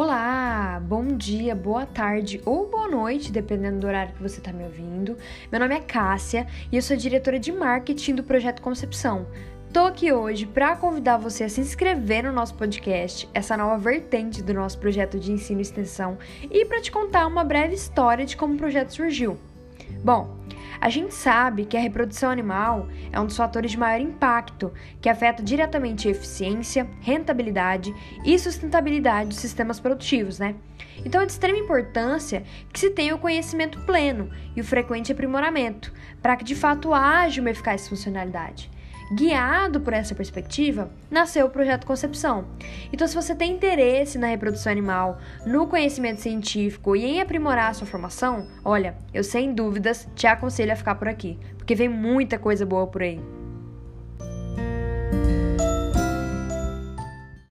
Olá, bom dia, boa tarde ou boa noite, dependendo do horário que você está me ouvindo. Meu nome é Cássia e eu sou diretora de marketing do Projeto Concepção. Tô aqui hoje para convidar você a se inscrever no nosso podcast, essa nova vertente do nosso projeto de ensino e extensão, e para te contar uma breve história de como o projeto surgiu. Bom, a gente sabe que a reprodução animal é um dos fatores de maior impacto, que afeta diretamente a eficiência, rentabilidade e sustentabilidade dos sistemas produtivos, né? Então é de extrema importância que se tenha o conhecimento pleno e o frequente aprimoramento, para que de fato haja uma eficaz funcionalidade. Guiado por essa perspectiva, nasceu o projeto Concepção. Então, se você tem interesse na reprodução animal, no conhecimento científico e em aprimorar a sua formação, olha, eu sem dúvidas te aconselho a ficar por aqui, porque vem muita coisa boa por aí.